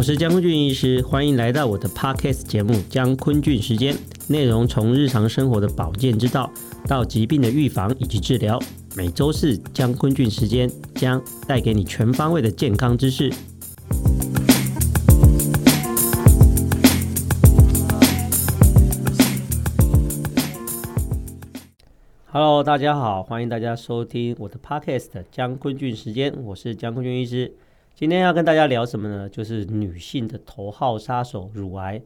我是江坤俊医师，欢迎来到我的 Podcast 节目《江坤俊时间》，内容从日常生活的保健之道到疾病的预防以及治疗，每周四江坤俊时间将带给你全方位的健康知识。Hello，大家好，欢迎大家收听我的 Podcast《江坤俊时间》，我是江坤俊医师。今天要跟大家聊什么呢？就是女性的头号杀手——乳癌。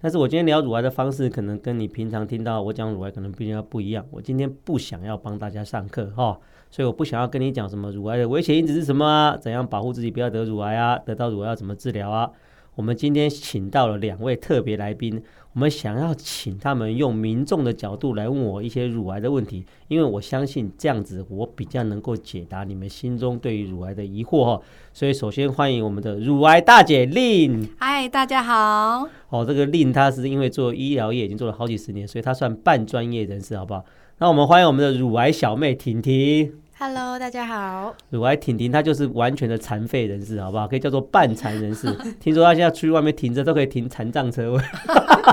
但是我今天聊乳癌的方式，可能跟你平常听到我讲乳癌可能比较不一样。我今天不想要帮大家上课哈，所以我不想要跟你讲什么乳癌的危险因子是什么啊，怎样保护自己不要得乳癌啊，得到乳癌要怎么治疗啊。我们今天请到了两位特别来宾，我们想要请他们用民众的角度来问我一些乳癌的问题，因为我相信这样子我比较能够解答你们心中对于乳癌的疑惑哈。所以首先欢迎我们的乳癌大姐 Lin。嗨，大家好。哦，这个 Lin 她是因为做医疗业已经做了好几十年，所以她算半专业人士，好不好？那我们欢迎我们的乳癌小妹婷婷。Hello，大家好。乳癌婷婷，她就是完全的残废人士，好不好？可以叫做半残人士。听说她现在出去外面停车都可以停残障车位，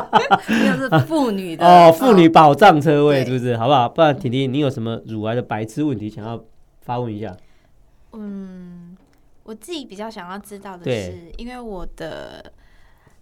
妇女的哦，妇女保障车位，是不是？好不好？不然婷婷，你有什么乳癌的白痴问题想要发问一下？嗯，我自己比较想要知道的是，因为我的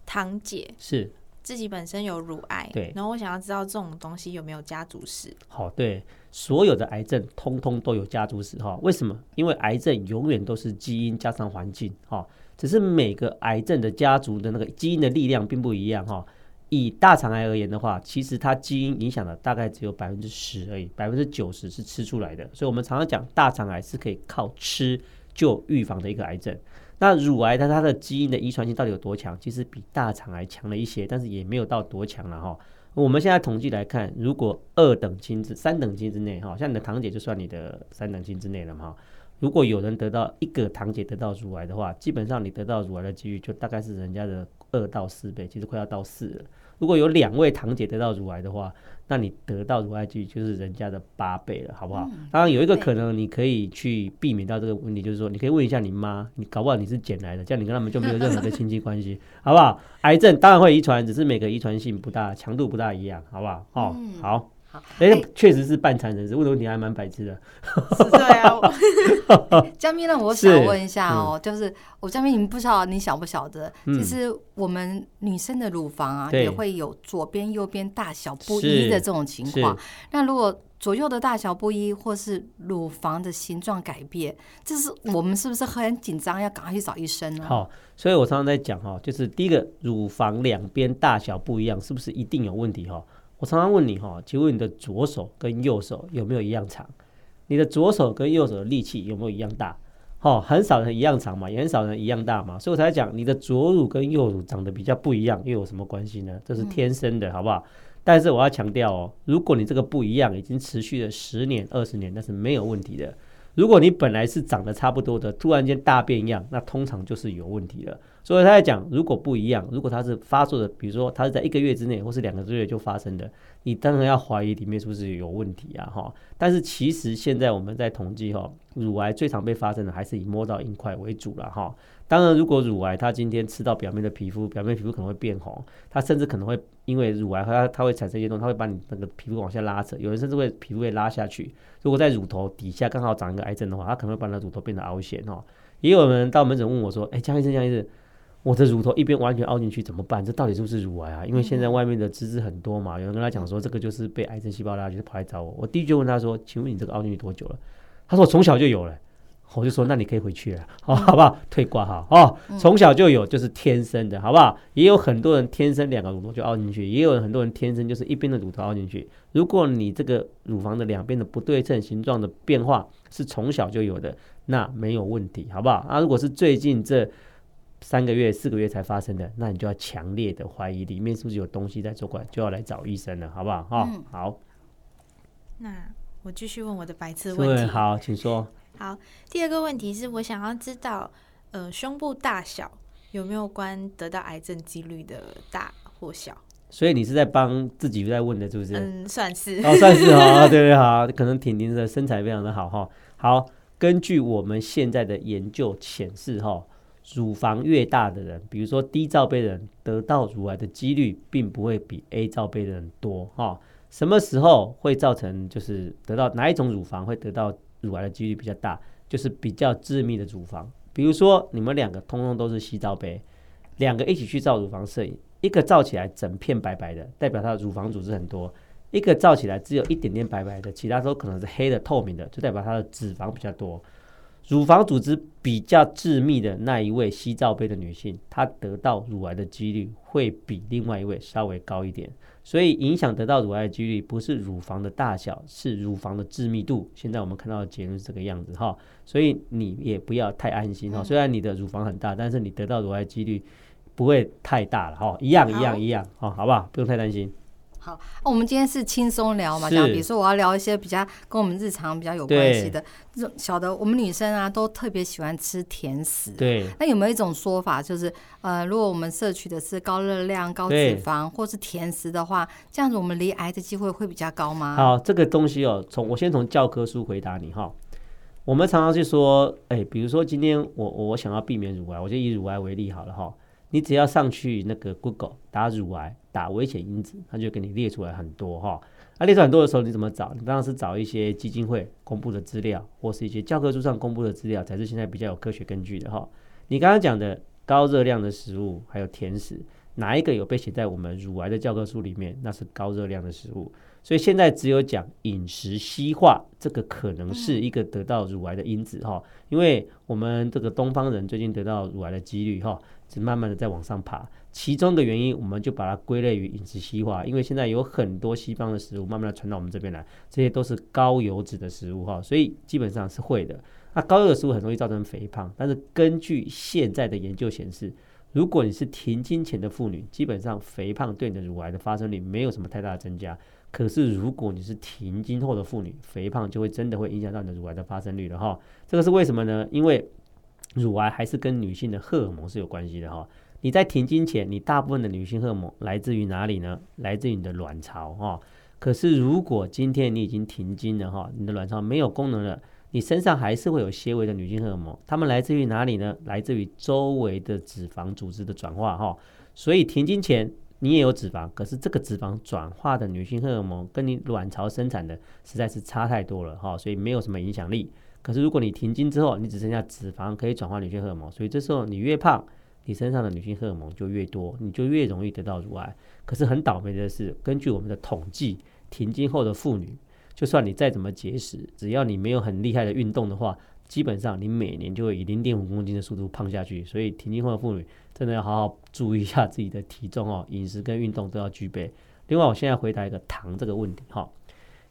堂姐是自己本身有乳癌，对，然后我想要知道这种东西有没有家族史。好，对。所有的癌症通通都有家族史哈，为什么？因为癌症永远都是基因加上环境哈，只是每个癌症的家族的那个基因的力量并不一样哈。以大肠癌而言的话，其实它基因影响的大概只有百分之十而已，百分之九十是吃出来的。所以我们常常讲大肠癌是可以靠吃就预防的一个癌症。那乳癌它它的基因的遗传性到底有多强？其实比大肠癌强了一些，但是也没有到多强了哈。我们现在统计来看，如果二等亲之三等亲之内，哈，像你的堂姐就算你的三等亲之内了嘛。如果有人得到一个堂姐得到乳癌的话，基本上你得到乳癌的几率就大概是人家的二到四倍，其实快要到四了。如果有两位堂姐得到乳癌的话，那你得到乳癌几率就是人家的八倍了，好不好？当然有一个可能，你可以去避免到这个问题，就是说你可以问一下你妈，你搞不好你是捡来的，这样你跟他们就没有任何的亲戚关系，好不好？癌症当然会遗传，只是每个遗传性不大，强度不大一样，好不好？哦，好。哎，确实是半残人士，问的问题还蛮白痴的。是对啊 江咪呢？我想问一下哦，就是我江咪，你不知道你晓不晓得？其实我们女生的乳房啊，也会有左边、右边大小不一的这种情况。那如果左右的大小不一，或是乳房的形状改变，这是我们是不是很紧张，要赶快去找医生呢？好，所以我常常在讲哈，就是第一个，乳房两边大小不一样，是不是一定有问题哈？我常常问你哈，请问你的左手跟右手有没有一样长？你的左手跟右手的力气有没有一样大？哦，很少人一样长嘛，也很少人一样大嘛，所以我才讲你的左乳跟右乳长得比较不一样，又有什么关系呢？这是天生的，好不好？但是我要强调哦，如果你这个不一样已经持续了十年、二十年，那是没有问题的。如果你本来是长得差不多的，突然间大变样，那通常就是有问题了。所以他在讲，如果不一样，如果它是发作的，比如说它是在一个月之内，或是两个月就发生的，你当然要怀疑里面是不是有问题啊？哈，但是其实现在我们在统计哈，乳癌最常被发生的还是以摸到硬块为主了哈。当然，如果乳癌它今天吃到表面的皮肤，表面皮肤可能会变红，它甚至可能会因为乳癌它它会产生一些东西，它会把你那个皮肤往下拉扯，有人甚至会皮肤会拉下去。如果在乳头底下刚好长一个癌症的话，它可能会把那乳头变得凹陷哦。也有人到门诊问我说：“哎，江医生，江医生，我的乳头一边完全凹进去怎么办？这到底是不是乳癌啊？”因为现在外面的知识很多嘛，有人跟他讲说这个就是被癌症细胞拉去，跑来找我。我第一句问他说：“请问你这个凹进去多久了？”他说：“我从小就有了。”我就说：“那你可以回去了，好，好不好？退挂哈哦，从小就有，就是天生的，好不好？也有很多人天生两个乳头就凹进去，也有很多人天生就是一边的乳头凹进去。如果你这个乳房的两边的不对称形状的变化是从小就有的，那没有问题，好不好？啊，如果是最近这三个月、四个月才发生的，那你就要强烈的怀疑里面是不是有东西在作怪，就要来找医生了，好不好？哈，好。那我继续问我的白痴问题，好，请说。好，第二个问题是我想要知道，呃，胸部大小有没有关得到癌症几率的大或小？所以你是在帮自己在问的，是不是？嗯，算是。哦，算是哦，对对好，可能婷婷的身材非常的好哈。好，根据我们现在的研究显示哈，乳房越大的人，比如说低罩杯的人，得到乳癌的几率并不会比 A 罩杯的人多哈。什么时候会造成就是得到哪一种乳房会得到乳癌的几率比较大？就是比较致密的乳房，比如说你们两个通通都是 C 罩杯，两个一起去照乳房摄影，一个照起来整片白白的，代表它的乳房组织很多；一个照起来只有一点点白白的，其他都可能是黑的透明的，就代表它的脂肪比较多。乳房组织比较致密的那一位 C 罩杯的女性，她得到乳癌的几率会比另外一位稍微高一点。所以影响得到乳癌的几率不是乳房的大小，是乳房的致密度。现在我们看到的结论是这个样子哈，所以你也不要太安心哈。虽然你的乳房很大，但是你得到乳癌几率不会太大了哈，一样一样一样哈，好不好？不用太担心。好，我们今天是轻松聊嘛，讲比如说我要聊一些比较跟我们日常比较有关系的这种小的，我们女生啊都特别喜欢吃甜食。对，那有没有一种说法，就是呃，如果我们摄取的是高热量、高脂肪或是甜食的话，这样子我们离癌的机会会比较高吗？好，这个东西哦，从我先从教科书回答你哈。我们常常去说，哎，比如说今天我我想要避免乳癌，我就以乳癌为例好了哈。你只要上去那个 Google 打乳癌。打危险因子，它就给你列出来很多哈。那、啊、列出很多的时候，你怎么找？你当然是找一些基金会公布的资料，或是一些教科书上公布的资料，才是现在比较有科学根据的哈。你刚刚讲的高热量的食物，还有甜食，哪一个有被写在我们乳癌的教科书里面？那是高热量的食物。所以现在只有讲饮食西化，这个可能是一个得到乳癌的因子哈。因为我们这个东方人最近得到乳癌的几率哈，是慢慢的在往上爬。其中的原因，我们就把它归类于饮食西化，因为现在有很多西方的食物慢慢的传到我们这边来，这些都是高油脂的食物哈，所以基本上是会的。那高油的食物很容易造成肥胖，但是根据现在的研究显示，如果你是停经前的妇女，基本上肥胖对你的乳癌的发生率没有什么太大的增加。可是如果你是停经后的妇女，肥胖就会真的会影响到你的乳癌的发生率了哈。这个是为什么呢？因为乳癌还是跟女性的荷尔蒙是有关系的哈。你在停经前，你大部分的女性荷尔蒙来自于哪里呢？来自于你的卵巢哈。可是如果今天你已经停经了哈，你的卵巢没有功能了，你身上还是会有些微的女性荷尔蒙，它们来自于哪里呢？来自于周围的脂肪组织的转化哈。所以停经前你也有脂肪，可是这个脂肪转化的女性荷尔蒙跟你卵巢生产的实在是差太多了哈，所以没有什么影响力。可是如果你停经之后，你只剩下脂肪可以转化女性荷尔蒙，所以这时候你越胖。你身上的女性荷尔蒙就越多，你就越容易得到乳癌。可是很倒霉的是，根据我们的统计，停经后的妇女，就算你再怎么节食，只要你没有很厉害的运动的话，基本上你每年就会以零点五公斤的速度胖下去。所以停经后的妇女真的要好好注意一下自己的体重哦，饮食跟运动都要具备。另外，我现在回答一个糖这个问题哈。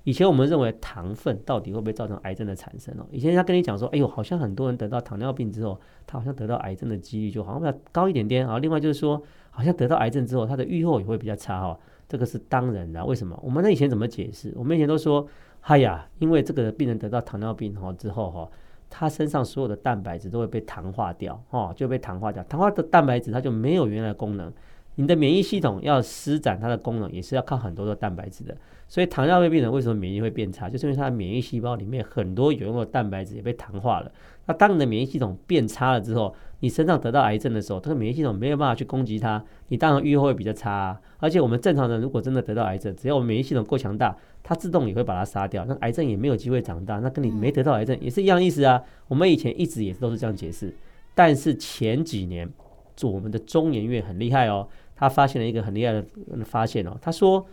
以前我们认为糖分到底会不会造成癌症的产生哦？以前他跟你讲说，哎呦，好像很多人得到糖尿病之后，他好像得到癌症的几率就好像比较高一点点啊。另外就是说，好像得到癌症之后，他的预后也会比较差哈。这个是当然的，为什么？我们那以前怎么解释？我们以前都说，哎呀，因为这个病人得到糖尿病哈之后哈，他身上所有的蛋白质都会被糖化掉哈，就被糖化掉，糖化的蛋白质它就没有原来的功能。你的免疫系统要施展它的功能，也是要靠很多的蛋白质的。所以糖尿病病人为什么免疫会变差，就是因为他的免疫细胞里面很多有用的蛋白质也被糖化了。那当你的免疫系统变差了之后，你身上得到癌症的时候，这个免疫系统没有办法去攻击它，你当然预后会比较差啊。而且我们正常人如果真的得到癌症，只要我们免疫系统够强大，它自动也会把它杀掉，那癌症也没有机会长大。那跟你没得到癌症也是一样意思啊。我们以前一直也都是这样解释，但是前几年做我们的中研院很厉害哦。他发现了一个很厉害的发现哦，他说，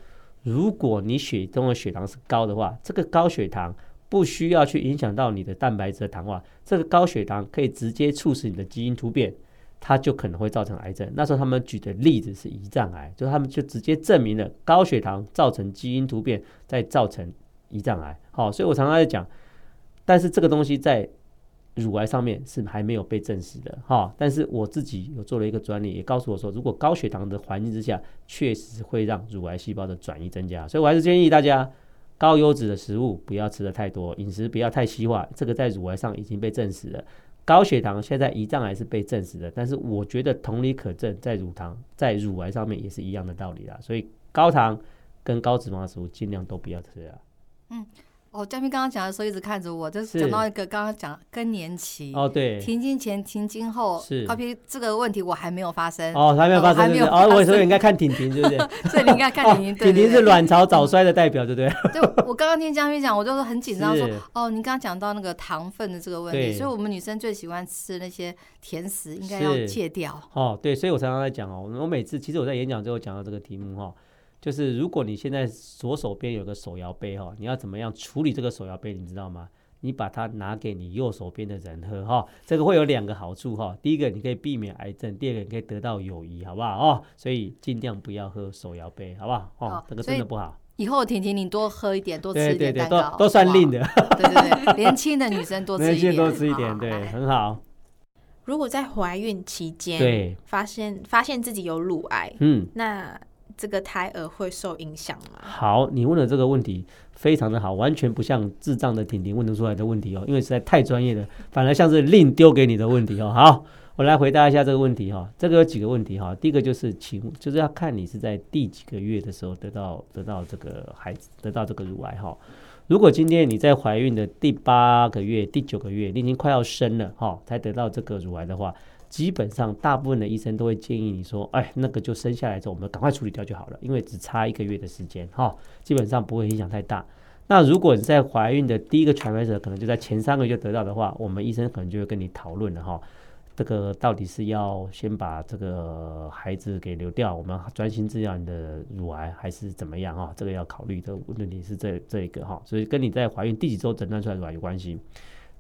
如果你血中的血糖是高的话，这个高血糖不需要去影响到你的蛋白质的糖化，这个高血糖可以直接促使你的基因突变，它就可能会造成癌症。那时候他们举的例子是胰脏癌，就他们就直接证明了高血糖造成基因突变，再造成胰脏癌。好，所以我常常在讲，但是这个东西在。乳癌上面是还没有被证实的哈，但是我自己有做了一个专利，也告诉我说，如果高血糖的环境之下，确实会让乳癌细胞的转移增加，所以我还是建议大家高油脂的食物不要吃得太多，饮食不要太西化，这个在乳癌上已经被证实了。高血糖现在胰脏癌是被证实的，但是我觉得同理可证，在乳糖在乳癌上面也是一样的道理啦，所以高糖跟高脂肪的食物尽量都不要吃啊。嗯。哦，嘉宾刚刚讲的时候一直看着我，就是讲到一个刚刚讲更年期哦，对，停经前、停经后，是，高 P 这个问题我还没有发生哦，还没有发生，还没有？哦，我所以应该看婷婷，对不对？所以你应该看婷婷，婷婷是卵巢早衰的 代表，对不对？对我刚刚听嘉宾讲，我就是很紧张，说哦，您刚刚讲到那个糖分的这个问题，所以我们女生最喜欢吃那些甜食，应该要戒掉。哦，对，所以我常常在讲哦，我每次其实我在演讲之后讲到这个题目哈。就是如果你现在左手边有个手摇杯哈，你要怎么样处理这个手摇杯？你知道吗？你把它拿给你右手边的人喝哈，这个会有两个好处哈。第一个，你可以避免癌症；第二个，你可以得到友谊，好不好哦？所以尽量不要喝手摇杯，好不好？哦，这个真的不好。以后婷婷你多喝一点，多吃一点蛋糕，对对对，都都算令的。对对对，年轻的女生多吃一点，多吃一点，对，很好。如果在怀孕期间，对，发现发现自己有乳癌，嗯，那。这个胎儿会受影响吗？好，你问的这个问题非常的好，完全不像智障的婷婷问得出来的问题哦，因为实在太专业了，反而像是另丢给你的问题哦。好，我来回答一下这个问题哈。这个有几个问题哈。第一个就是，请就是要看你是在第几个月的时候得到得到这个孩子得到这个乳癌哈。如果今天你在怀孕的第八个月、第九个月，你已经快要生了哈，才得到这个乳癌的话。基本上，大部分的医生都会建议你说：“哎，那个就生下来之后，我们赶快处理掉就好了，因为只差一个月的时间，哈，基本上不会影响太大。那如果你在怀孕的第一个 trimester，可能就在前三个月得到的话，我们医生可能就会跟你讨论了，哈，这个到底是要先把这个孩子给流掉，我们专心治疗你的乳癌，还是怎么样？哈，这个要考虑的问题是这这一个哈，所以跟你在怀孕第几周诊断出来乳癌有关系。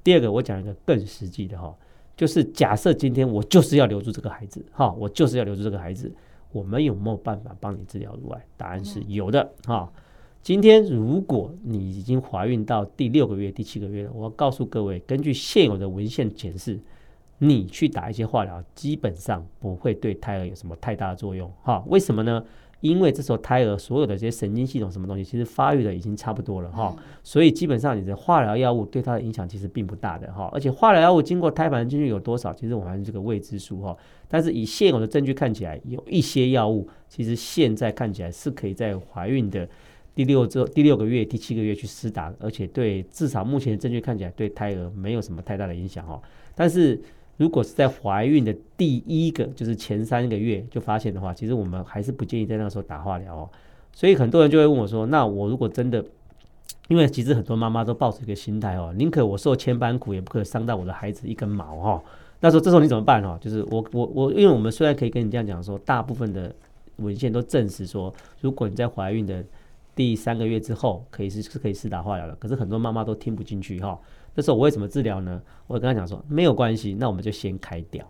第二个，我讲一个更实际的哈。就是假设今天我就是要留住这个孩子，哈，我就是要留住这个孩子，我们有没有办法帮你治疗乳癌？答案是有的，哈。今天如果你已经怀孕到第六个月、第七个月了，我要告诉各位，根据现有的文献显示，你去打一些化疗，基本上不会对胎儿有什么太大的作用，哈。为什么呢？因为这时候胎儿所有的这些神经系统什么东西，其实发育的已经差不多了哈，所以基本上你的化疗药物对它的影响其实并不大的哈，而且化疗药物经过胎盘进去有多少，其实我们还是这个未知数哈。但是以现有的证据看起来，有一些药物其实现在看起来是可以在怀孕的第六周、第六个月、第七个月去施打，而且对至少目前的证据看起来对胎儿没有什么太大的影响哈。但是如果是在怀孕的第一个，就是前三个月就发现的话，其实我们还是不建议在那个时候打化疗哦。所以很多人就会问我说：“那我如果真的，因为其实很多妈妈都抱着一个心态哦，宁可我受千般苦，也不可伤到我的孩子一根毛哈。”那时候这时候你怎么办哈？就是我我我，因为我们虽然可以跟你这样讲说，大部分的文献都证实说，如果你在怀孕的第三个月之后，可以是是可以试打化疗的，可是很多妈妈都听不进去哈。这时候我会怎么治疗呢？我跟他讲说没有关系，那我们就先开掉，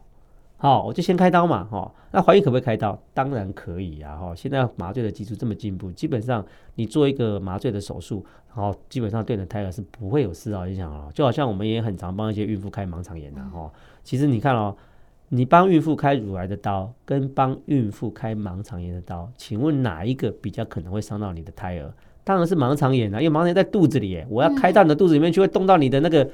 好，我就先开刀嘛，哈。那怀孕可不可以开刀？当然可以啊，哈。现在麻醉的技术这么进步，基本上你做一个麻醉的手术，然后基本上对你的胎儿是不会有丝毫影响哦。就好像我们也很常帮一些孕妇开盲肠炎的哈。其实你看哦，你帮孕妇开乳癌的刀，跟帮孕妇开盲肠炎的刀，请问哪一个比较可能会伤到你的胎儿？当然是盲肠炎啊，因为盲肠炎在肚子里，我要开到你的肚子里面去，会动到你的那个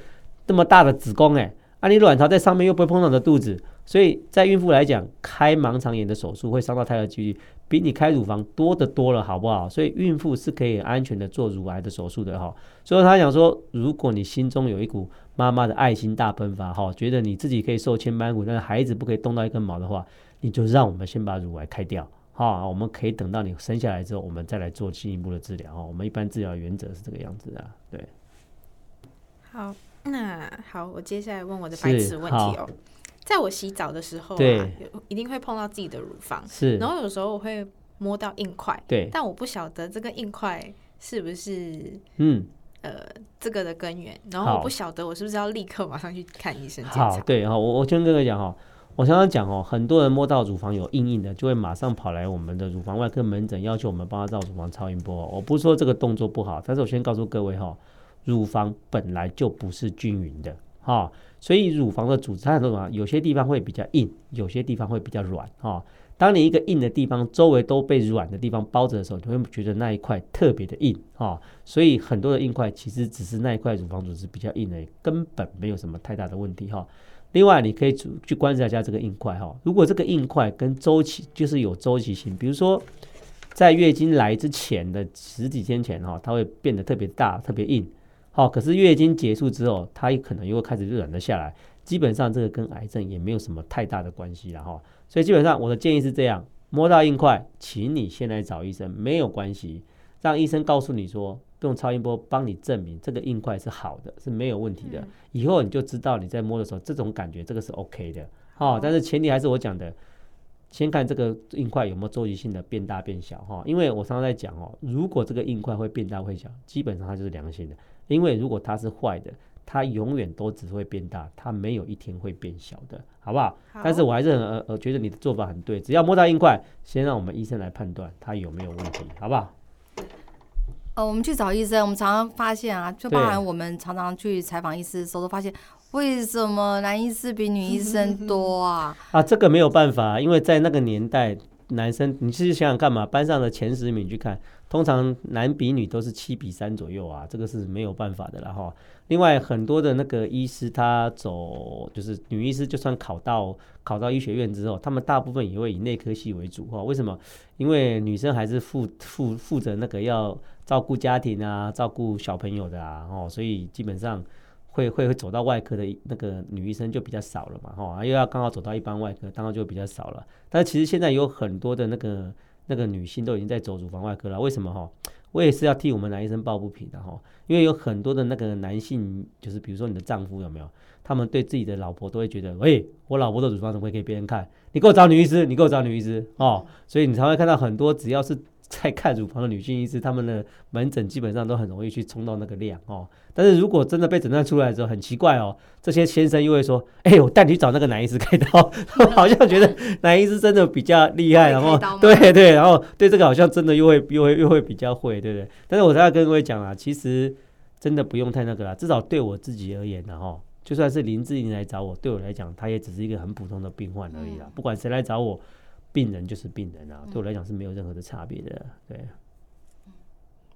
这么大的子宫，哎，啊，你卵巢在上面又不会碰到你的肚子，所以在孕妇来讲，开盲肠炎的手术会伤到胎儿的几率比你开乳房多得多了，好不好？所以孕妇是可以安全的做乳癌的手术的哈。所以他想说，如果你心中有一股妈妈的爱心大喷发哈，觉得你自己可以受千般苦，但是孩子不可以动到一根毛的话，你就让我们先把乳癌开掉。好，我们可以等到你生下来之后，我们再来做进一步的治疗。哦，我们一般治疗原则是这个样子的。对，好，那好，我接下来问我的白痴问题哦。在我洗澡的时候啊，一定会碰到自己的乳房，是。然后有时候我会摸到硬块，对，但我不晓得这个硬块是不是嗯呃这个的根源，然后我不晓得我是不是要立刻马上去看医生检查。好，对，好，我我先跟哥哥讲哈。我常常讲哦，很多人摸到乳房有硬硬的，就会马上跑来我们的乳房外科门诊，要求我们帮他照乳房超音波。我不是说这个动作不好，但是我先告诉各位哈，乳房本来就不是均匀的哈，所以乳房的组织它很多地方，有些地方会比较硬，有些地方会比较软哈。当你一个硬的地方周围都被软的地方包着的时候，你会觉得那一块特别的硬哈。所以很多的硬块其实只是那一块乳房组织比较硬的，根本没有什么太大的问题哈。另外，你可以去观察一下这个硬块哈。如果这个硬块跟周期就是有周期性，比如说在月经来之前的十几天前哈，它会变得特别大、特别硬，好，可是月经结束之后，它也可能又会开始软了下来。基本上这个跟癌症也没有什么太大的关系了哈。所以基本上我的建议是这样：摸到硬块，请你先来找医生，没有关系，让医生告诉你说，用超音波帮你证明这个硬块是好的，是没有问题的。以后你就知道你在摸的时候，这种感觉这个是 OK 的。好，但是前提还是我讲的。先看这个硬块有没有周期性的变大变小哈，因为我常常在讲哦，如果这个硬块会变大会小，基本上它就是良性的。因为如果它是坏的，它永远都只会变大，它没有一天会变小的，好不好？好，但是我还是很呃呃觉得你的做法很对，只要摸到硬块，先让我们医生来判断它有没有问题，好不好？呃，我们去找医生，我们常常发现啊，就包含我们常常去采访医师的时候都发现。为什么男医师比女医生多啊？啊，这个没有办法，因为在那个年代，男生你其实想想看嘛，班上的前十名去看，通常男比女都是七比三左右啊，这个是没有办法的了哈。另外，很多的那个医师他走就是女医师，就算考到考到医学院之后，他们大部分也会以内科系为主哈。为什么？因为女生还是负负负责那个要照顾家庭啊，照顾小朋友的啊，哦，所以基本上。会会会走到外科的那个女医生就比较少了嘛，哈，又要刚好走到一般外科，当然就比较少了。但是其实现在有很多的那个那个女性都已经在走乳房外科了，为什么哈？我也是要替我们男医生抱不平的哈，因为有很多的那个男性，就是比如说你的丈夫有没有？他们对自己的老婆都会觉得，喂，我老婆的乳房怎么会给别人看？你给我找女医师，你给我找女医师哦。所以你才会看到很多只要是。在看乳房的女性医师，他们的门诊基本上都很容易去冲到那个量哦。但是如果真的被诊断出来之后，很奇怪哦，这些先生又会说：“哎、欸，我带你去找那个男医师开刀。”他们好像觉得男医师真的比较厉害，然后对对，然后对这个好像真的又会又会又会比较会，对不对？但是我要跟各位讲啊，其实真的不用太那个啦，至少对我自己而言呢，哈，就算是林志颖来找我，对我来讲，他也只是一个很普通的病患而已啦。不管谁来找我。病人就是病人啊，对我来讲是没有任何的差别的，对。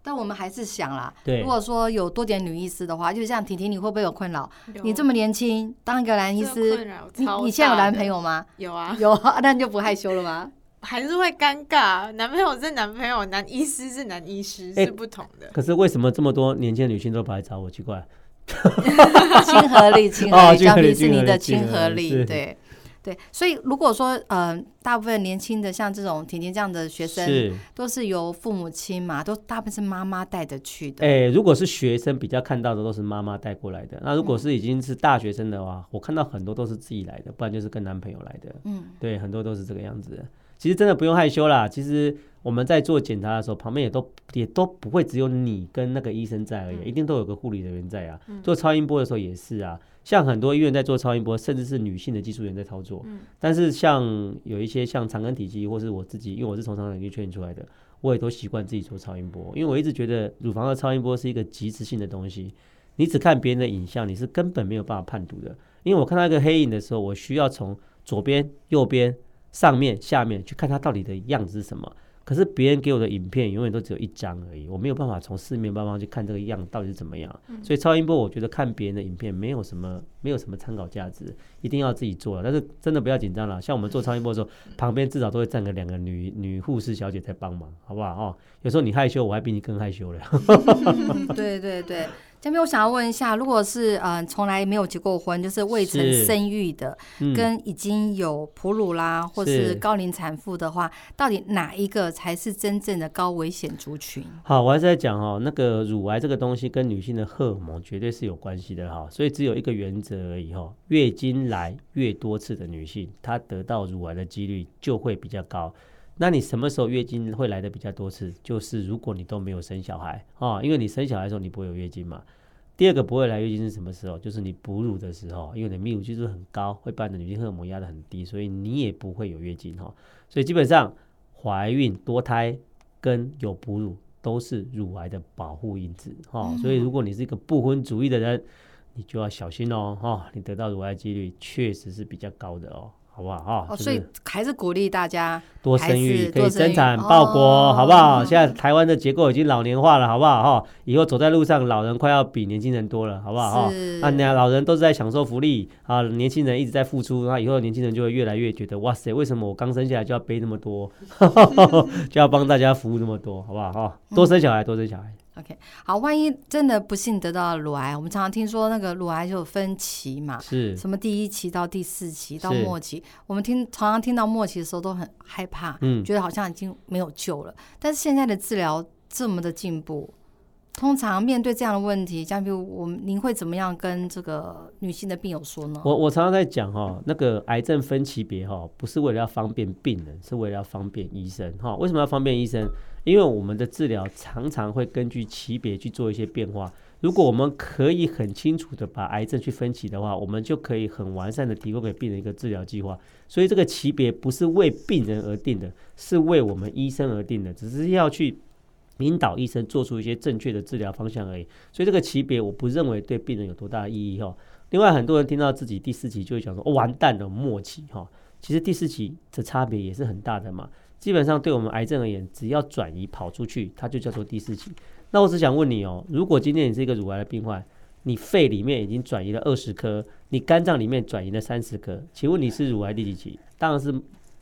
但我们还是想啦，对，如果说有多点女医师的话，就像婷婷，你会不会有困扰？你这么年轻，当一个男医师，你你现在有男朋友吗？有啊，有啊，那你就不害羞了吗？还是会尴尬？男朋友是男朋友，男医师是男医师，是不同的。可是为什么这么多年轻的女性都跑来找我？奇怪，亲和力，亲和力，嘉宾是你的亲和力，对。对，所以如果说，嗯、呃，大部分年轻的像这种婷婷这样的学生，是都是由父母亲嘛，都大部分是妈妈带着去的。哎，如果是学生，比较看到的都是妈妈带过来的。那如果是已经是大学生的话，嗯、我看到很多都是自己来的，不然就是跟男朋友来的。嗯，对，很多都是这个样子。其实真的不用害羞啦。其实我们在做检查的时候，旁边也都也都不会只有你跟那个医生在而已，嗯、一定都有个护理人员在啊。嗯、做超音波的时候也是啊。像很多医院在做超音波，甚至是女性的技术员在操作。嗯、但是像有一些像长庚体系，或是我自己，因为我是从长庚体系训练出来的，我也都习惯自己做超音波。因为我一直觉得乳房的超音波是一个即时性的东西，你只看别人的影像，你是根本没有办法判读的。因为我看到一个黑影的时候，我需要从左边、右边、上面、下面去看它到底的样子是什么。可是别人给我的影片永远都只有一张而已，我没有办法从四面八方去看这个样到底是怎么样。所以超音波，我觉得看别人的影片没有什么，没有什么参考价值，一定要自己做。但是真的不要紧张了，像我们做超音波的时候，旁边至少都会站个两个女女护士小姐在帮忙，好不好？哦，有时候你害羞，我还比你更害羞了。对 对对。嘉宾，我想要问一下，如果是嗯从来没有结过婚，就是未曾生育的，嗯、跟已经有哺乳啦，或是高龄产妇的话，到底哪一个才是真正的高危险族群？好，我还是在讲哦，那个乳癌这个东西跟女性的荷尔蒙绝对是有关系的哈，所以只有一个原则而已哈，月经来越多次的女性，她得到乳癌的几率就会比较高。那你什么时候月经会来的比较多次？就是如果你都没有生小孩啊，因为你生小孩的时候你不会有月经嘛。第二个不会来月经是什么时候？就是你哺乳的时候，因为你的泌乳激素很高，会把你的女性荷尔蒙压得很低，所以你也不会有月经哈。所以基本上怀孕、多胎跟有哺乳都是乳癌的保护因子哈。所以如果你是一个不婚主义的人，你就要小心哦哈，你得到乳癌几率确实是比较高的哦。好不好哈？哦，所以还是鼓励大家多生育，可以生产报国，好不好？现在台湾的结构已经老年化了，好不好哈？以后走在路上，老人快要比年轻人多了，好不好哈？那老人都是在享受福利啊，年轻人一直在付出，那以后年轻人就会越来越觉得，哇塞，为什么我刚生下来就要背那么多，就要帮大家服务那么多，好不好哈？多生小孩，多生小孩。OK，好，万一真的不幸得到了乳癌，我们常常听说那个乳癌就有分期嘛，是什么第一期到第四期到末期，我们听常常听到末期的时候都很害怕，嗯，觉得好像已经没有救了。但是现在的治疗这么的进步。通常面对这样的问题，像比如我们，您会怎么样跟这个女性的病友说呢？我我常常在讲哈，那个癌症分期别哈，不是为了要方便病人，是为了要方便医生哈。为什么要方便医生？因为我们的治疗常常会根据级别去做一些变化。如果我们可以很清楚的把癌症去分期的话，我们就可以很完善的提供给病人一个治疗计划。所以这个级别不是为病人而定的，是为我们医生而定的，只是要去。引导医生做出一些正确的治疗方向而已，所以这个级别我不认为对病人有多大的意义哈。另外，很多人听到自己第四期就会讲说，完蛋了，末期哈。其实第四期的差别也是很大的嘛。基本上对我们癌症而言，只要转移跑出去，它就叫做第四期。那我只想问你哦，如果今天你是一个乳癌的病患，你肺里面已经转移了二十颗，你肝脏里面转移了三十颗，请问你是乳癌第几期？当然是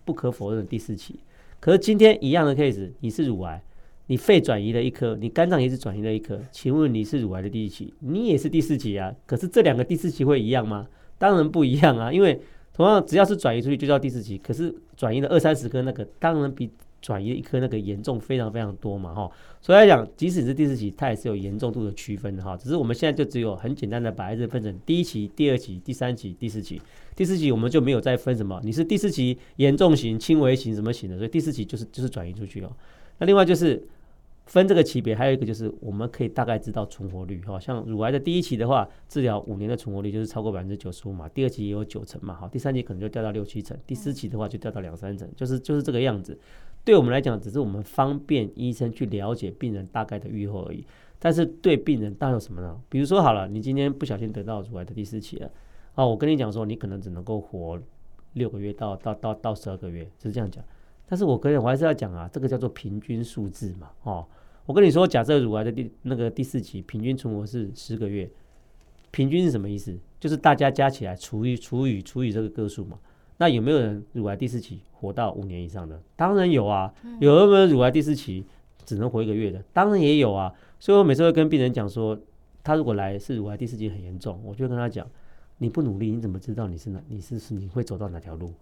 不可否认的第四期。可是今天一样的 case，你是乳癌。你肺转移了一颗，你肝脏也是转移了一颗，请问你是乳癌的第几期？你也是第四期啊。可是这两个第四期会一样吗？当然不一样啊，因为同样只要是转移出去就叫第四期，可是转移了二三十颗那个，当然比转移一颗那个严重非常非常多嘛，哈。所以来讲，即使是第四期，它也是有严重度的区分的哈。只是我们现在就只有很简单的把癌症分成第一期、第二期、第三期、第四期。第四期我们就没有再分什么，你是第四期严重型、轻微型什么型的，所以第四期就是就是转移出去哦。那另外就是。分这个级别，还有一个就是我们可以大概知道存活率哈，像乳癌的第一期的话，治疗五年的存活率就是超过百分之九十五嘛，第二期也有九成嘛，好，第三期可能就掉到六七成，第四期的话就掉到两三成，就是就是这个样子。对我们来讲，只是我们方便医生去了解病人大概的预后而已。但是对病人，当然有什么呢？比如说好了，你今天不小心得到乳癌的第四期了，啊，我跟你讲说，你可能只能够活六个月到到到到十二个月，就是这样讲。但是我跟你我还是要讲啊，这个叫做平均数字嘛，哦。我跟你说，假设乳癌的第那个第四期平均存活是十个月，平均是什么意思？就是大家加起来除以除以除以这个个数嘛。那有没有人乳癌第四期活到五年以上的？当然有啊。有没有乳癌第四期只能活一个月的？当然也有啊。所以我每次会跟病人讲说，他如果来是乳癌第四期很严重，我就跟他讲，你不努力，你怎么知道你是哪？你是是你会走到哪条路？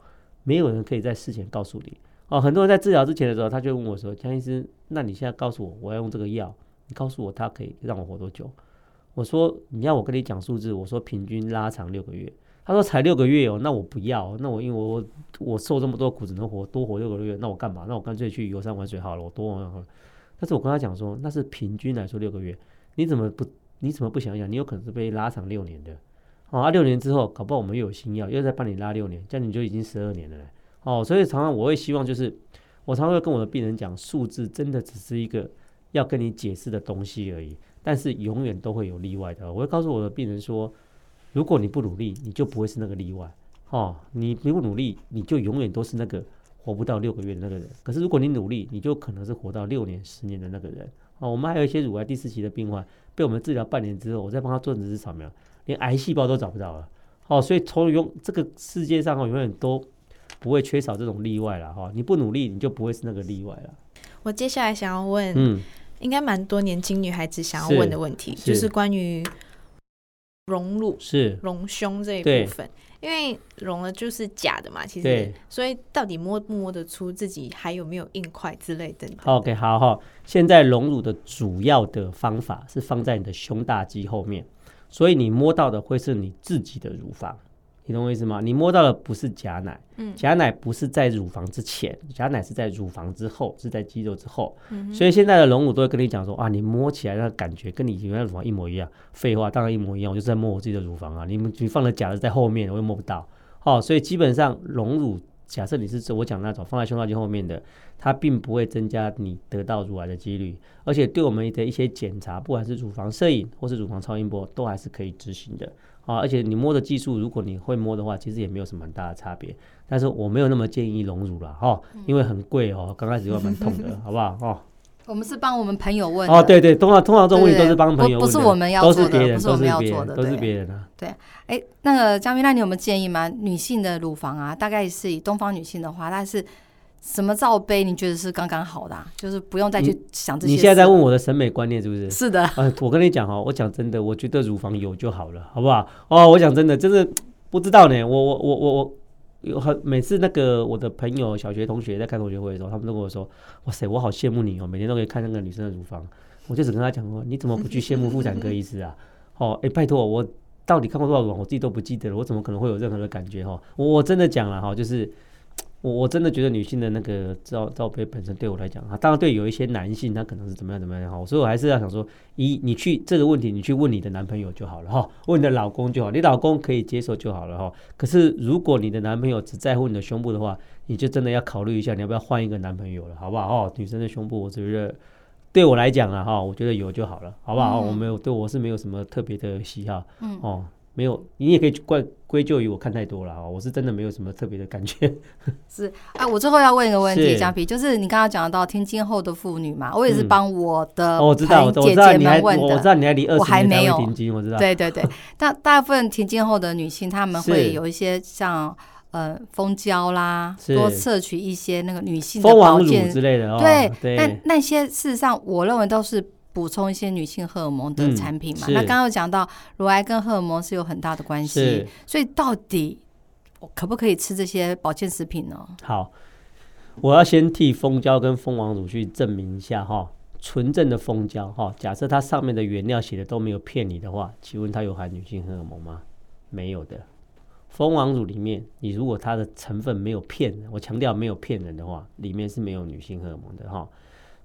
没有人可以在事前告诉你。哦，很多人在治疗之前的时候，他就问我说：“江医师，那你现在告诉我，我要用这个药，你告诉我它可以让我活多久？”我说：“你要我跟你讲数字，我说平均拉长六个月。”他说：“才六个月哦，那我不要，那我因为我我受这么多苦，只能活多活六个月，那我干嘛？那我干脆去游山玩水好了，我多玩玩。”但是我跟他讲说：“那是平均来说六个月，你怎么不你怎么不想想？你有可能是被拉长六年的，哦，啊，六年之后，搞不好我们又有新药，又再帮你拉六年，这样你就已经十二年了。”哦，所以常常我会希望，就是我常常会跟我的病人讲，数字真的只是一个要跟你解释的东西而已，但是永远都会有例外的。我会告诉我的病人说，如果你不努力，你就不会是那个例外。哦，你不努力，你就永远都是那个活不到六个月的那个人。可是如果你努力，你就可能是活到六年、十年的那个人。哦，我们还有一些乳癌第四期的病患，被我们治疗半年之后，我再帮他做直肠扫描，连癌细胞都找不到了。哦，所以从永这个世界上哦，永远都。不会缺少这种例外了哈，你不努力，你就不会是那个例外了。我接下来想要问，嗯，应该蛮多年轻女孩子想要问的问题，是就是关于隆乳是。隆胸这一部分，因为隆了就是假的嘛，其实，所以到底摸不摸得出自己还有没有硬块之类的？OK，好好，现在隆乳的主要的方法是放在你的胸大肌后面，所以你摸到的会是你自己的乳房。你懂我意思吗？你摸到的不是假奶，嗯，假奶不是在乳房之前，假奶是在乳房之后，是在肌肉之后。嗯，所以现在的隆乳都会跟你讲说啊，你摸起来那个感觉跟你原来乳房一模一样。废话，当然一模一样，我就是在摸我自己的乳房啊。你们你放了假的在后面，我又摸不到。哦，所以基本上隆乳，假设你是我讲那种放在胸大肌后面的，它并不会增加你得到乳癌的几率，而且对我们的一些检查，不管是乳房摄影或是乳房超音波，都还是可以执行的。啊，而且你摸的技术，如果你会摸的话，其实也没有什么很大的差别。但是我没有那么建议隆乳了哈，因为很贵哦，刚开始会蛮痛的，好不好？哦，我们是帮我们朋友问哦，对对，通常通常这种问题都是帮朋友问，不是我们要做的，都是别人，不是我们要做的，都是别人啊。对，哎，那个江斌，那你有没有建议吗？女性的乳房啊，大概是以东方女性的话，它是什么罩杯你觉得是刚刚好的、啊？就是不用再去想这些。你现在在问我的审美观念是不是？是的。呃，我跟你讲哈，我讲真的，我觉得乳房有就好了，好不好？哦，我讲真的，真的不知道呢。我我我我我有很每次那个我的朋友、小学同学在开同学会的时候，他们都跟我说：“哇塞，我好羡慕你哦，每天都可以看那个女生的乳房。”我就只跟他讲说：“你怎么不去羡慕妇产科医师啊？”哦，哎、欸，拜托我。到底看过多少个？我自己都不记得了，我怎么可能会有任何的感觉哈？我我真的讲了哈，就是我我真的觉得女性的那个罩罩杯本身对我来讲哈，当然对有一些男性他可能是怎么样怎么样哈，所以我还是要想说，一你去这个问题，你去问你的男朋友就好了哈，问你的老公就好，你老公可以接受就好了哈。可是如果你的男朋友只在乎你的胸部的话，你就真的要考虑一下，你要不要换一个男朋友了，好不好？哦，女生的胸部，我觉得。对我来讲啊，哈，我觉得有就好了，好不好？嗯、我没有，对我是没有什么特别的喜好，嗯，哦，没有，你也可以怪归咎于我看太多了啊，我是真的没有什么特别的感觉。是，哎、啊，我最后要问一个问题，江皮，就是你刚刚讲到天经后的妇女嘛，我也是帮我的朋友、嗯、姐姐们问的，我知道你还离二十年才会停经，我知道，对对对，大大部分停经后的女性，她们会有一些像。呃，蜂胶啦，多摄取一些那个女性的保健之类的，哦、对，对。那那些事实上，我认为都是补充一些女性荷尔蒙的产品嘛。嗯、那刚刚有讲到乳癌跟荷尔蒙是有很大的关系，所以到底可不可以吃这些保健食品呢？好，我要先替蜂胶跟蜂王乳去证明一下哈，纯正的蜂胶哈，假设它上面的原料写的都没有骗你的话，请问它有含女性荷尔蒙吗？没有的。蜂王乳里面，你如果它的成分没有骗人，我强调没有骗人的话，里面是没有女性荷尔蒙的哈。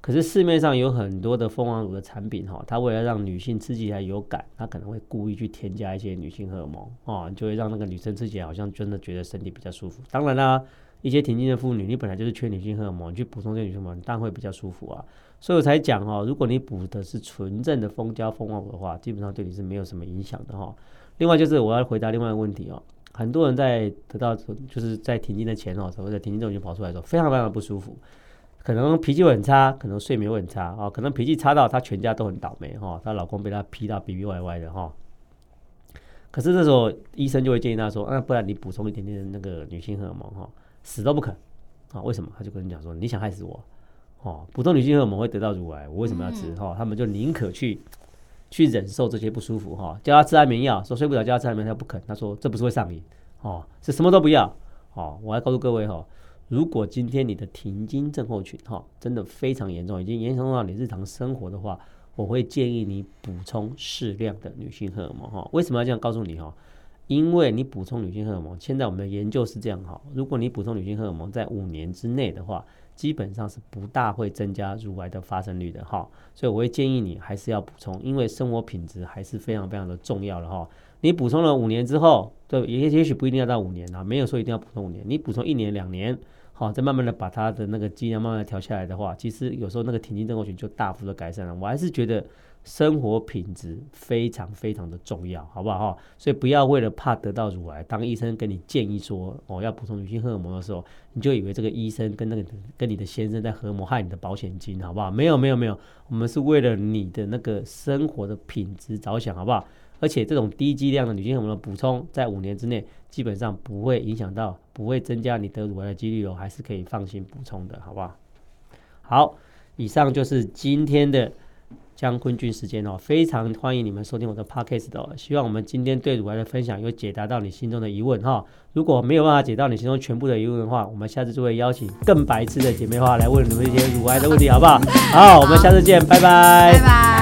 可是市面上有很多的蜂王乳的产品哈，它为了让女性吃起来有感，它可能会故意去添加一些女性荷尔蒙啊，就会让那个女生吃起来好像真的觉得身体比较舒服。当然啦，一些停经的妇女，你本来就是缺女性荷尔蒙，你去补充这些女性荷尔蒙，当然会比较舒服啊。所以我才讲哈，如果你补的是纯正的蜂胶蜂王乳的话，基本上对你是没有什么影响的哈。另外就是我要回答另外一个问题哦。很多人在得到就是在停经的前哦，所谓的停经症状跑出来的时候，非常非常的不舒服，可能脾气会很差，可能睡眠会很差啊，可能脾气差到她全家都很倒霉哈，她老公被她批到逼逼歪歪的哈。可是这时候医生就会建议她说，那不然你补充一点点那个女性荷尔蒙哈，死都不肯啊？为什么？他就跟你讲说，你想害死我哦？补充女性荷尔蒙会得到乳癌，我为什么要吃哈？他们就宁可去。去忍受这些不舒服哈，叫她吃安眠药，说睡不着，叫她吃安眠药，他不肯。他说这不是会上瘾哦，是什么都不要哦。我还告诉各位哈，如果今天你的停经症候群哈真的非常严重，已经严重到你日常生活的话，我会建议你补充适量的女性荷尔蒙哈。为什么要这样告诉你哈？因为你补充女性荷尔蒙，现在我们的研究是这样哈，如果你补充女性荷尔蒙在五年之内的话。基本上是不大会增加乳癌的发生率的哈，所以我会建议你还是要补充，因为生活品质还是非常非常的重要的哈。你补充了五年之后，对，也也许不一定要到五年啊，没有说一定要补充五年，你补充一年两年，好，再慢慢的把它的那个剂量慢慢调下来的话，其实有时候那个停经症候群就大幅的改善了。我还是觉得。生活品质非常非常的重要，好不好哈？所以不要为了怕得到乳癌，当医生跟你建议说哦要补充女性荷尔蒙的时候，你就以为这个医生跟那个跟你的先生在合谋害你的保险金，好不好？没有没有没有，我们是为了你的那个生活的品质着想，好不好？而且这种低剂量的女性荷尔蒙的补充，在五年之内基本上不会影响到，不会增加你得乳癌的几率哦，还是可以放心补充的，好不好？好，以上就是今天的。江坤俊时间哦，非常欢迎你们收听我的 podcast 哦。希望我们今天对乳癌的分享有解答到你心中的疑问哈。如果没有办法解答你心中全部的疑问的话，我们下次就会邀请更白痴的姐妹花来问你们一些乳癌的问题，好不好？好，我们下次见，拜拜。拜拜。